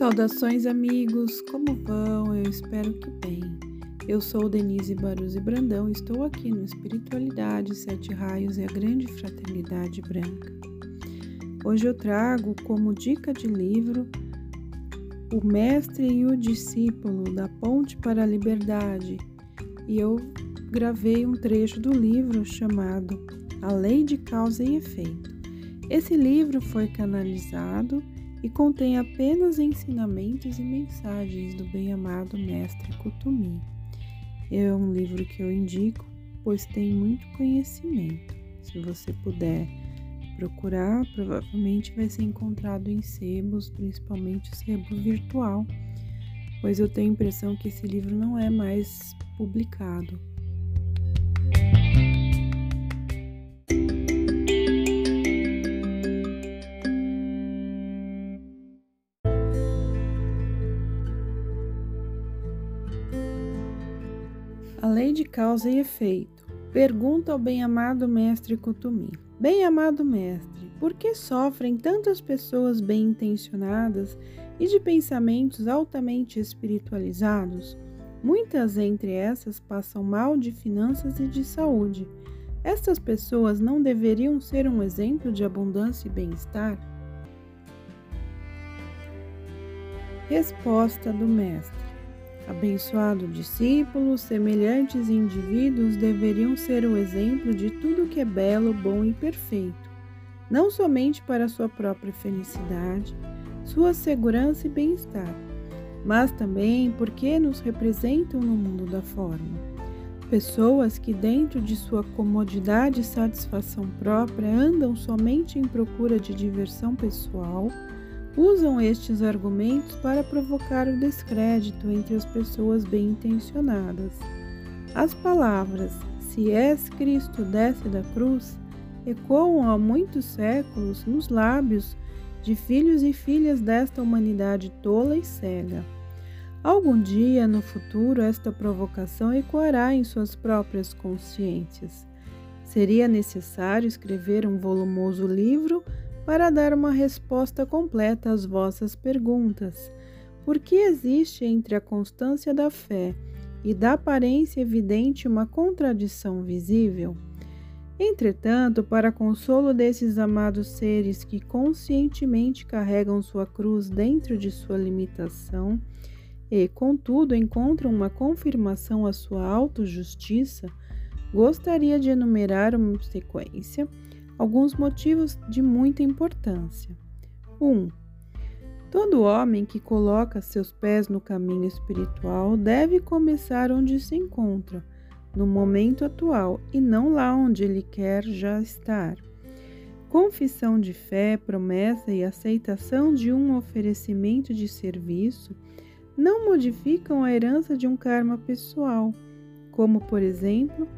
Saudações, amigos! Como vão? Eu espero que bem. Eu sou Denise Baruzzi Brandão e estou aqui no Espiritualidade, Sete Raios e a Grande Fraternidade Branca. Hoje eu trago como dica de livro O Mestre e o Discípulo da Ponte para a Liberdade e eu gravei um trecho do livro chamado A Lei de Causa e Efeito. Esse livro foi canalizado e contém apenas ensinamentos e mensagens do bem-amado Mestre Kutumi. É um livro que eu indico, pois tem muito conhecimento. Se você puder procurar, provavelmente vai ser encontrado em sebos, principalmente sebo virtual, pois eu tenho a impressão que esse livro não é mais publicado. Lei de causa e efeito. Pergunta ao bem-amado mestre Kutumi. Bem-amado mestre, por que sofrem tantas pessoas bem-intencionadas e de pensamentos altamente espiritualizados? Muitas entre essas passam mal de finanças e de saúde. Estas pessoas não deveriam ser um exemplo de abundância e bem-estar? Resposta do Mestre: Abençoado discípulo, semelhantes indivíduos deveriam ser o exemplo de tudo que é belo, bom e perfeito, não somente para sua própria felicidade, sua segurança e bem-estar, mas também porque nos representam no mundo da forma. Pessoas que, dentro de sua comodidade e satisfação própria, andam somente em procura de diversão pessoal usam estes argumentos para provocar o descrédito entre as pessoas bem intencionadas. As palavras se és Cristo desce da cruz ecoam há muitos séculos nos lábios de filhos e filhas desta humanidade tola e cega. Algum dia no futuro esta provocação ecoará em suas próprias consciências. Seria necessário escrever um volumoso livro para dar uma resposta completa às vossas perguntas. Por que existe entre a constância da fé e da aparência evidente uma contradição visível? Entretanto, para consolo desses amados seres que conscientemente carregam sua cruz dentro de sua limitação e, contudo, encontram uma confirmação à sua autojustiça, gostaria de enumerar uma sequência alguns motivos de muita importância. 1. Um, todo homem que coloca seus pés no caminho espiritual deve começar onde se encontra, no momento atual, e não lá onde ele quer já estar. Confissão de fé, promessa e aceitação de um oferecimento de serviço não modificam a herança de um karma pessoal, como, por exemplo,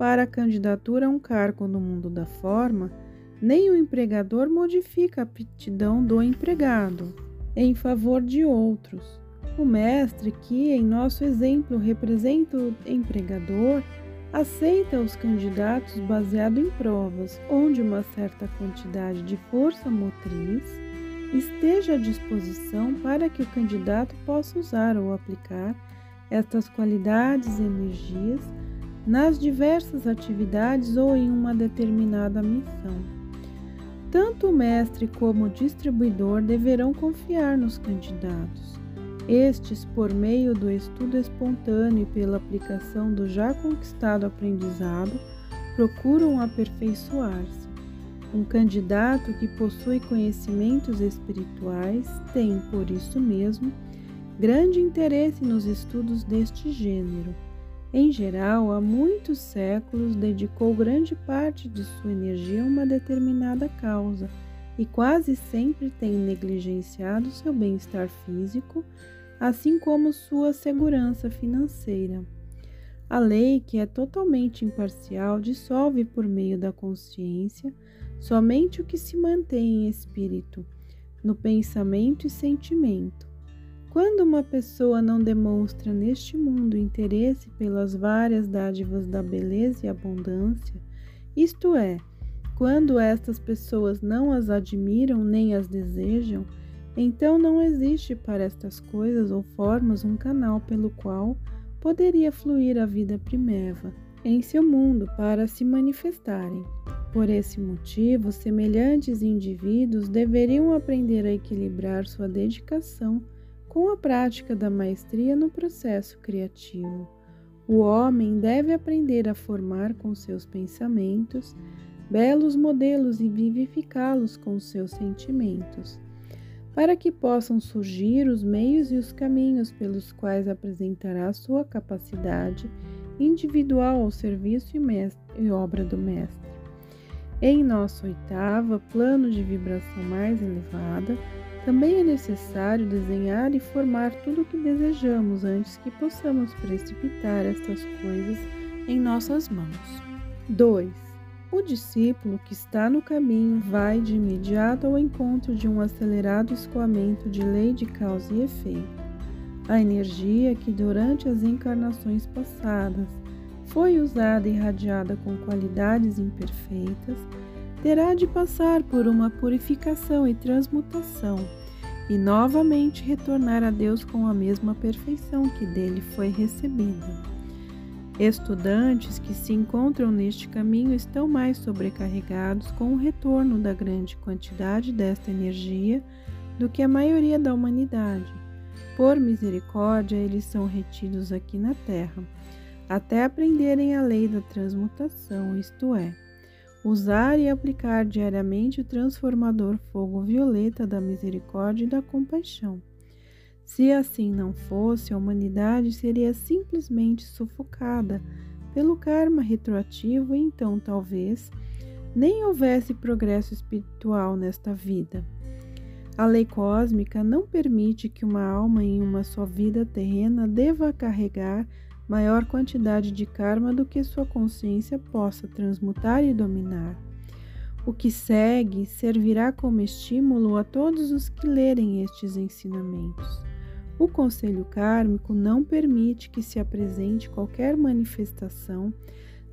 para a candidatura a um cargo no mundo da forma, nem o empregador modifica a aptidão do empregado em favor de outros. O mestre, que em nosso exemplo representa o empregador, aceita os candidatos baseado em provas, onde uma certa quantidade de força motriz esteja à disposição para que o candidato possa usar ou aplicar estas qualidades e energias nas diversas atividades ou em uma determinada missão. Tanto o mestre como o distribuidor deverão confiar nos candidatos. Estes, por meio do estudo espontâneo e pela aplicação do já conquistado aprendizado, procuram aperfeiçoar-se. Um candidato que possui conhecimentos espirituais tem, por isso mesmo, grande interesse nos estudos deste gênero em geral, há muitos séculos dedicou grande parte de sua energia a uma determinada causa e quase sempre tem negligenciado seu bem-estar físico, assim como sua segurança financeira. A lei, que é totalmente imparcial, dissolve por meio da consciência somente o que se mantém em espírito, no pensamento e sentimento quando uma pessoa não demonstra neste mundo interesse pelas várias dádivas da beleza e abundância, isto é, quando estas pessoas não as admiram nem as desejam, então não existe para estas coisas ou formas um canal pelo qual poderia fluir a vida primeva em seu mundo para se manifestarem. Por esse motivo, semelhantes indivíduos deveriam aprender a equilibrar sua dedicação com a prática da maestria no processo criativo. O homem deve aprender a formar com seus pensamentos belos modelos e vivificá-los com seus sentimentos, para que possam surgir os meios e os caminhos pelos quais apresentará sua capacidade individual ao serviço e, e obra do Mestre. Em nossa oitava, plano de vibração mais elevada, também é necessário desenhar e formar tudo o que desejamos antes que possamos precipitar estas coisas em nossas mãos. 2. O discípulo que está no caminho vai de imediato ao encontro de um acelerado escoamento de lei de causa e efeito. A energia que durante as encarnações passadas foi usada e irradiada com qualidades imperfeitas, terá de passar por uma purificação e transmutação e novamente retornar a Deus com a mesma perfeição que dele foi recebida. Estudantes que se encontram neste caminho estão mais sobrecarregados com o retorno da grande quantidade desta energia do que a maioria da humanidade. Por misericórdia, eles são retidos aqui na Terra até aprenderem a lei da transmutação, isto é, usar e aplicar diariamente o transformador fogo violeta da misericórdia e da compaixão. Se assim não fosse, a humanidade seria simplesmente sufocada pelo karma retroativo e então talvez nem houvesse progresso espiritual nesta vida. A lei cósmica não permite que uma alma em uma só vida terrena deva carregar maior quantidade de karma do que sua consciência possa transmutar e dominar. O que segue servirá como estímulo a todos os que lerem estes ensinamentos. O conselho kármico não permite que se apresente qualquer manifestação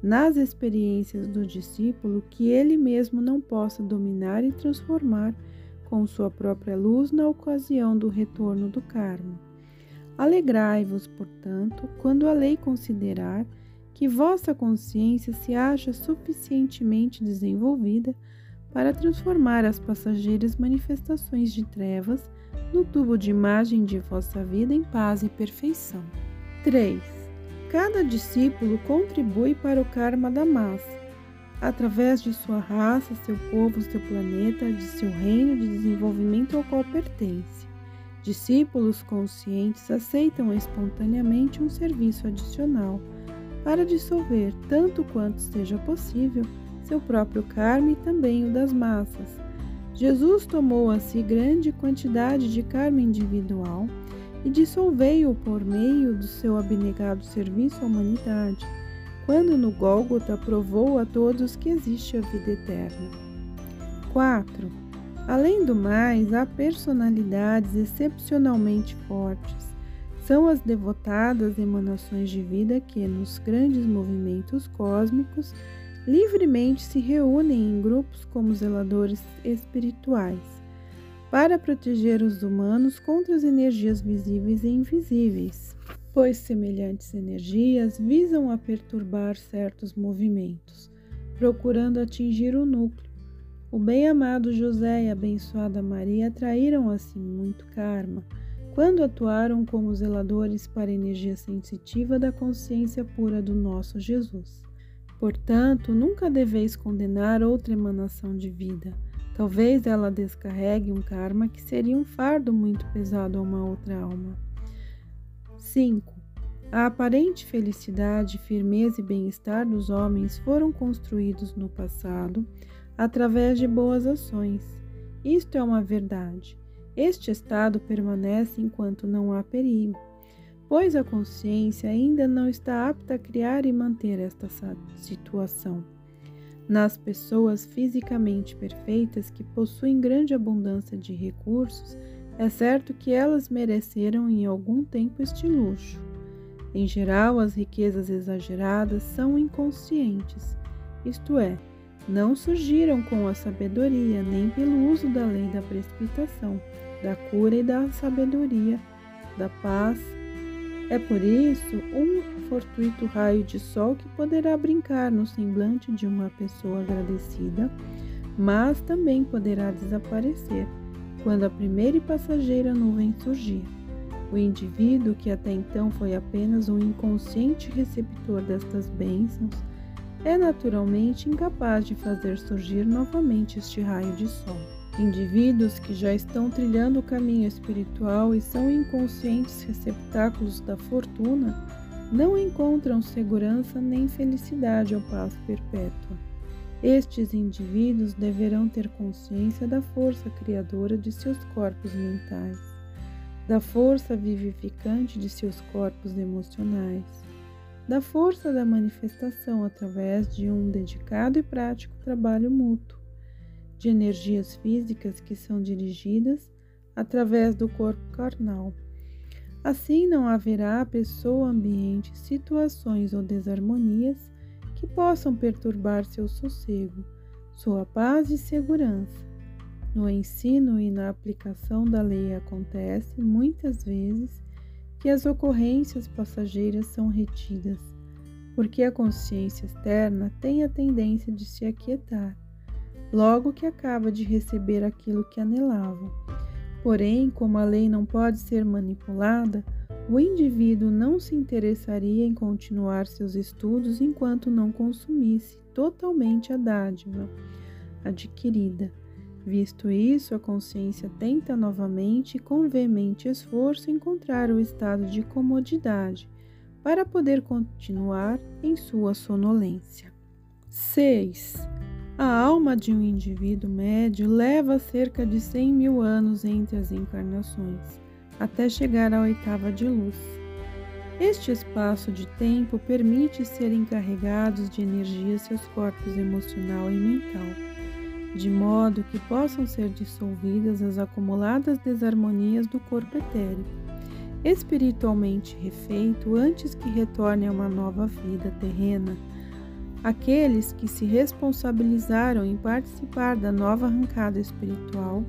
nas experiências do discípulo que ele mesmo não possa dominar e transformar com sua própria luz na ocasião do retorno do karma. Alegrai-vos, portanto, quando a lei considerar que vossa consciência se acha suficientemente desenvolvida para transformar as passageiras manifestações de trevas no tubo de imagem de vossa vida em paz e perfeição. 3. Cada discípulo contribui para o karma da massa, através de sua raça, seu povo, seu planeta, de seu reino de desenvolvimento ao qual pertence. Discípulos conscientes aceitam espontaneamente um serviço adicional para dissolver, tanto quanto seja possível, seu próprio karma e também o das massas. Jesus tomou a si grande quantidade de karma individual e dissolveu-o por meio do seu abnegado serviço à humanidade, quando no Gólgota provou a todos que existe a vida eterna. 4. Além do mais, há personalidades excepcionalmente fortes. São as devotadas emanações de vida que, nos grandes movimentos cósmicos, livremente se reúnem em grupos como zeladores espirituais, para proteger os humanos contra as energias visíveis e invisíveis, pois semelhantes energias visam a perturbar certos movimentos, procurando atingir o núcleo o bem-amado José e a abençoada Maria atraíram a si muito karma quando atuaram como zeladores para a energia sensitiva da consciência pura do nosso Jesus. Portanto, nunca deveis condenar outra emanação de vida. Talvez ela descarregue um karma que seria um fardo muito pesado a uma outra alma. 5. A aparente felicidade, firmeza e bem-estar dos homens foram construídos no passado através de boas ações. Isto é uma verdade. Este estado permanece enquanto não há perigo, pois a consciência ainda não está apta a criar e manter esta situação. Nas pessoas fisicamente perfeitas que possuem grande abundância de recursos, é certo que elas mereceram em algum tempo este luxo. Em geral, as riquezas exageradas são inconscientes, isto é, não surgiram com a sabedoria nem pelo uso da lei da precipitação, da cura e da sabedoria, da paz. É por isso um fortuito raio de sol que poderá brincar no semblante de uma pessoa agradecida, mas também poderá desaparecer quando a primeira e passageira nuvem surgir. O indivíduo, que até então foi apenas um inconsciente receptor destas bênçãos, é naturalmente incapaz de fazer surgir novamente este raio de sol. Indivíduos que já estão trilhando o caminho espiritual e são inconscientes receptáculos da fortuna não encontram segurança nem felicidade ou paz perpétua. Estes indivíduos deverão ter consciência da força criadora de seus corpos mentais, da força vivificante de seus corpos emocionais, da força da manifestação através de um dedicado e prático trabalho mútuo, de energias físicas que são dirigidas através do corpo carnal. Assim não haverá pessoa, ambiente, situações ou desarmonias que possam perturbar seu sossego, sua paz e segurança. No ensino e na aplicação da lei acontece muitas vezes que as ocorrências passageiras são retidas, porque a consciência externa tem a tendência de se aquietar, logo que acaba de receber aquilo que anelava. Porém, como a lei não pode ser manipulada, o indivíduo não se interessaria em continuar seus estudos enquanto não consumisse totalmente a dádiva adquirida. Visto isso, a consciência tenta novamente, com veemente esforço, encontrar o estado de comodidade para poder continuar em sua sonolência. 6. A alma de um indivíduo médio leva cerca de 100 mil anos entre as encarnações, até chegar à oitava de luz. Este espaço de tempo permite ser encarregados de energia seus corpos emocional e mental de modo que possam ser dissolvidas as acumuladas desarmonias do corpo etéreo, espiritualmente refeito antes que retorne a uma nova vida terrena. Aqueles que se responsabilizaram em participar da nova arrancada espiritual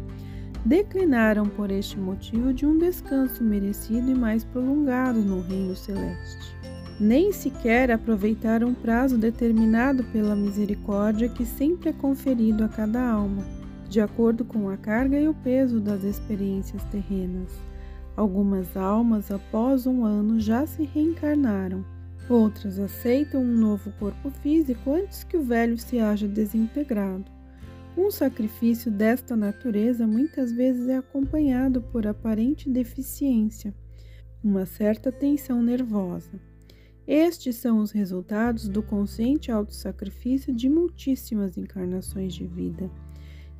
declinaram por este motivo de um descanso merecido e mais prolongado no reino celeste nem sequer aproveitar um prazo determinado pela misericórdia que sempre é conferido a cada alma, de acordo com a carga e o peso das experiências terrenas. Algumas almas, após um ano, já se reencarnaram. Outras aceitam um novo corpo físico antes que o velho se haja desintegrado. Um sacrifício desta natureza muitas vezes é acompanhado por aparente deficiência, uma certa tensão nervosa. Estes são os resultados do consciente autossacrifício de muitíssimas encarnações de vida,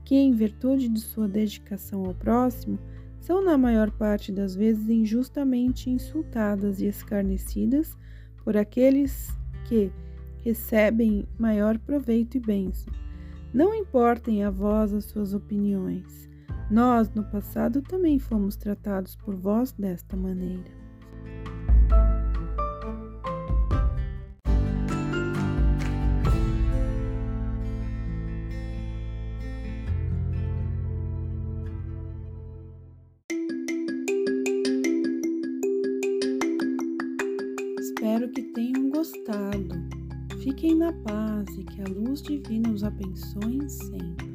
que, em virtude de sua dedicação ao próximo, são na maior parte das vezes injustamente insultadas e escarnecidas por aqueles que recebem maior proveito e bênção. Não importem a vós as suas opiniões. Nós, no passado, também fomos tratados por vós desta maneira. Fiquem na paz e que a luz divina os abençoe sempre.